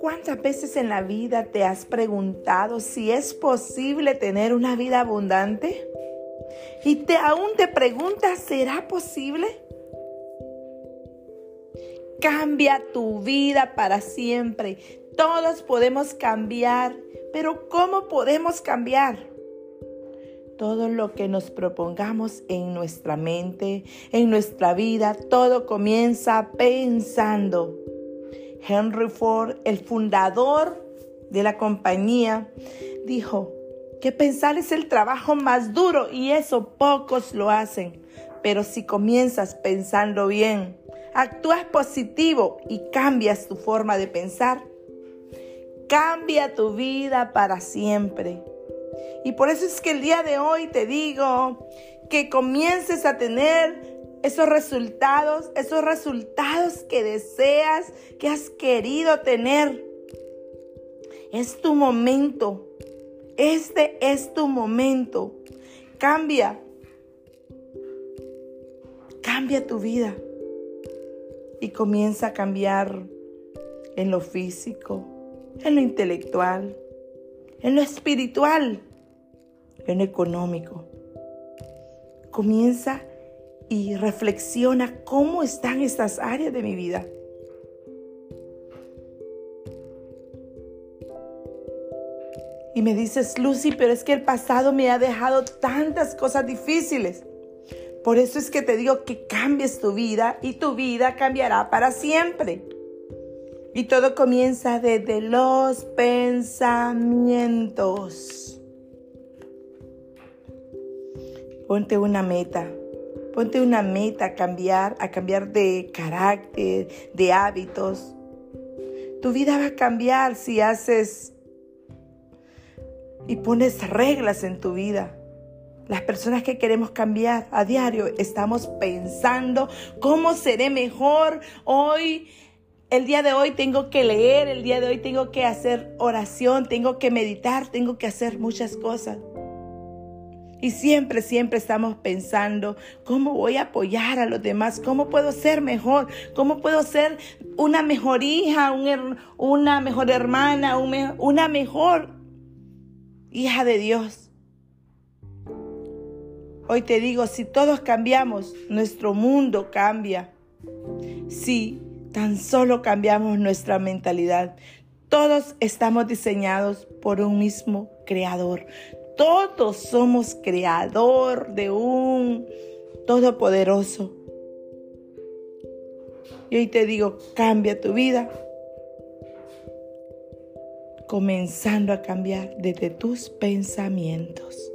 ¿Cuántas veces en la vida te has preguntado si es posible tener una vida abundante? Y te aún te preguntas, ¿será posible? Cambia tu vida para siempre. Todos podemos cambiar, pero ¿cómo podemos cambiar? Todo lo que nos propongamos en nuestra mente, en nuestra vida, todo comienza pensando. Henry Ford, el fundador de la compañía, dijo que pensar es el trabajo más duro y eso pocos lo hacen. Pero si comienzas pensando bien, actúas positivo y cambias tu forma de pensar, cambia tu vida para siempre. Y por eso es que el día de hoy te digo que comiences a tener esos resultados, esos resultados que deseas, que has querido tener. Es tu momento. Este es tu momento. Cambia. Cambia tu vida. Y comienza a cambiar en lo físico, en lo intelectual, en lo espiritual, en lo económico. Comienza y reflexiona cómo están estas áreas de mi vida. Y me dices, Lucy, pero es que el pasado me ha dejado tantas cosas difíciles. Por eso es que te digo que cambies tu vida y tu vida cambiará para siempre. Y todo comienza desde los pensamientos. Ponte una meta. Ponte una meta a cambiar, a cambiar de carácter, de hábitos. Tu vida va a cambiar si haces y pones reglas en tu vida. Las personas que queremos cambiar a diario estamos pensando cómo seré mejor hoy. El día de hoy tengo que leer, el día de hoy tengo que hacer oración, tengo que meditar, tengo que hacer muchas cosas. Y siempre, siempre estamos pensando, ¿cómo voy a apoyar a los demás? ¿Cómo puedo ser mejor? ¿Cómo puedo ser una mejor hija, una mejor hermana, una mejor hija de Dios? Hoy te digo, si todos cambiamos, nuestro mundo cambia. Si tan solo cambiamos nuestra mentalidad, todos estamos diseñados por un mismo creador. Todos somos creador de un todopoderoso. Y hoy te digo, cambia tu vida. Comenzando a cambiar desde tus pensamientos.